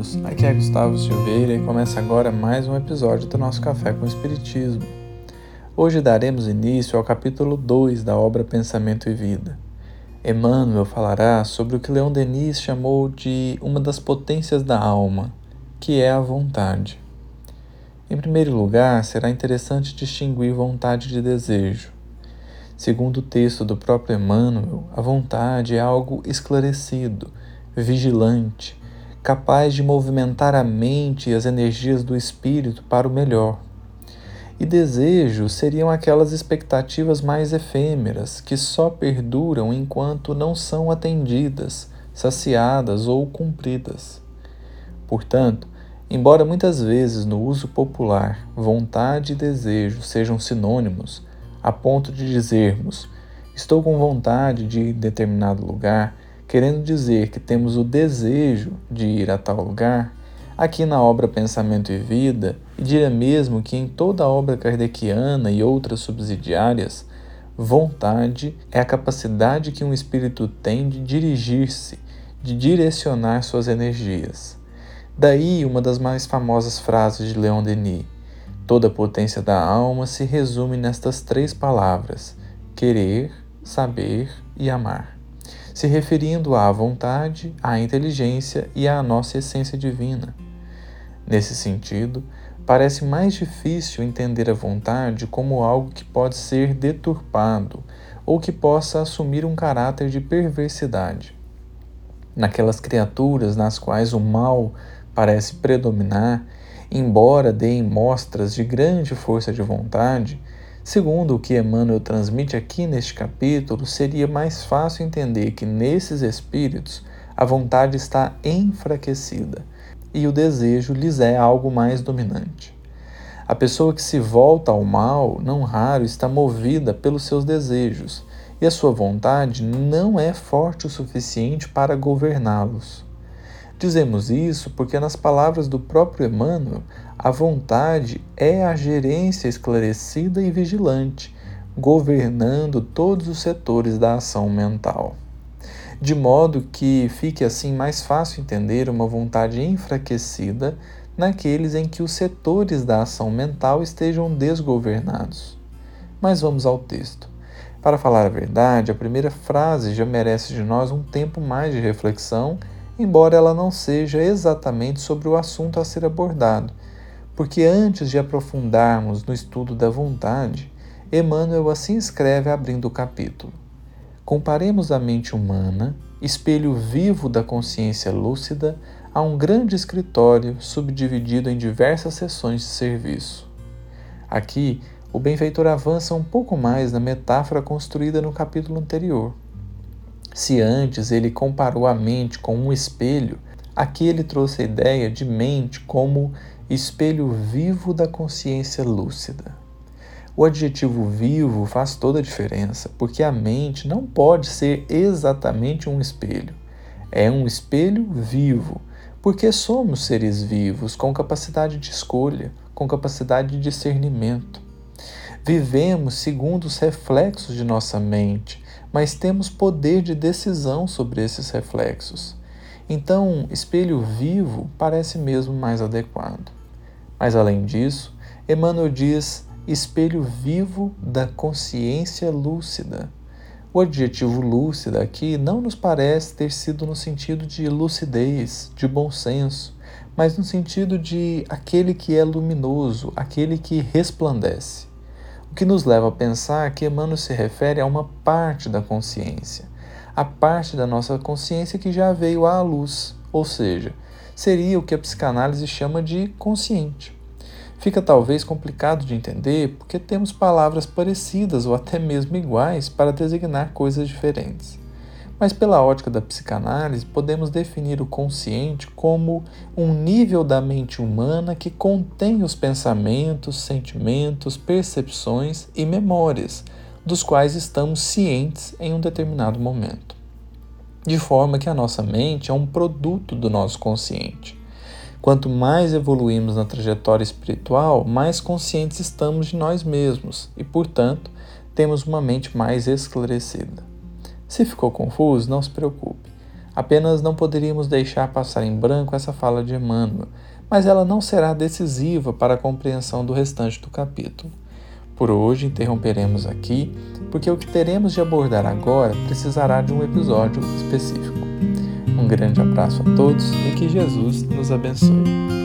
todos, aqui é Gustavo Silveira e começa agora mais um episódio do nosso Café com Espiritismo. Hoje daremos início ao capítulo 2 da obra Pensamento e Vida. Emmanuel falará sobre o que Leon Denis chamou de uma das potências da alma, que é a vontade. Em primeiro lugar, será interessante distinguir vontade de desejo. Segundo o texto do próprio Emmanuel, a vontade é algo esclarecido, vigilante, capaz de movimentar a mente e as energias do espírito para o melhor. E desejos seriam aquelas expectativas mais efêmeras que só perduram enquanto não são atendidas, saciadas ou cumpridas. Portanto, embora muitas vezes no uso popular vontade e desejo sejam sinônimos, a ponto de dizermos estou com vontade de ir em determinado lugar, querendo dizer que temos o desejo de ir a tal lugar, aqui na obra Pensamento e Vida, e diria mesmo que em toda a obra kardeciana e outras subsidiárias, vontade é a capacidade que um espírito tem de dirigir-se, de direcionar suas energias. Daí uma das mais famosas frases de Leon Denis: Toda a potência da alma se resume nestas três palavras: querer, saber e amar se referindo à vontade, à inteligência e à nossa essência divina. Nesse sentido, parece mais difícil entender a vontade como algo que pode ser deturpado ou que possa assumir um caráter de perversidade. Naquelas criaturas nas quais o mal parece predominar, embora deem mostras de grande força de vontade, Segundo o que Emmanuel transmite aqui neste capítulo, seria mais fácil entender que nesses espíritos a vontade está enfraquecida e o desejo lhes é algo mais dominante. A pessoa que se volta ao mal, não raro, está movida pelos seus desejos e a sua vontade não é forte o suficiente para governá-los. Dizemos isso porque, nas palavras do próprio Emmanuel, a vontade é a gerência esclarecida e vigilante, governando todos os setores da ação mental. De modo que fique assim mais fácil entender uma vontade enfraquecida naqueles em que os setores da ação mental estejam desgovernados. Mas vamos ao texto. Para falar a verdade, a primeira frase já merece de nós um tempo mais de reflexão embora ela não seja exatamente sobre o assunto a ser abordado, porque antes de aprofundarmos no estudo da vontade, Emmanuel assim escreve abrindo o capítulo. Comparemos a mente humana, espelho vivo da consciência lúcida, a um grande escritório subdividido em diversas seções de serviço. Aqui, o benfeitor avança um pouco mais na metáfora construída no capítulo anterior. Se antes ele comparou a mente com um espelho, aqui ele trouxe a ideia de mente como espelho vivo da consciência lúcida. O adjetivo vivo faz toda a diferença, porque a mente não pode ser exatamente um espelho. É um espelho vivo, porque somos seres vivos com capacidade de escolha, com capacidade de discernimento. Vivemos segundo os reflexos de nossa mente, mas temos poder de decisão sobre esses reflexos. Então, espelho vivo parece mesmo mais adequado. Mas além disso, Emmanuel diz espelho vivo da consciência lúcida. O adjetivo lúcida aqui não nos parece ter sido no sentido de lucidez, de bom senso, mas no sentido de aquele que é luminoso, aquele que resplandece. O que nos leva a pensar que Emmanuel se refere a uma parte da consciência, a parte da nossa consciência que já veio à luz, ou seja, seria o que a psicanálise chama de consciente. Fica talvez complicado de entender porque temos palavras parecidas ou até mesmo iguais para designar coisas diferentes. Mas, pela ótica da psicanálise, podemos definir o consciente como um nível da mente humana que contém os pensamentos, sentimentos, percepções e memórias, dos quais estamos cientes em um determinado momento. De forma que a nossa mente é um produto do nosso consciente. Quanto mais evoluímos na trajetória espiritual, mais conscientes estamos de nós mesmos e, portanto, temos uma mente mais esclarecida. Se ficou confuso, não se preocupe. Apenas não poderíamos deixar passar em branco essa fala de Emmanuel, mas ela não será decisiva para a compreensão do restante do capítulo. Por hoje interromperemos aqui, porque o que teremos de abordar agora precisará de um episódio específico. Um grande abraço a todos e que Jesus nos abençoe.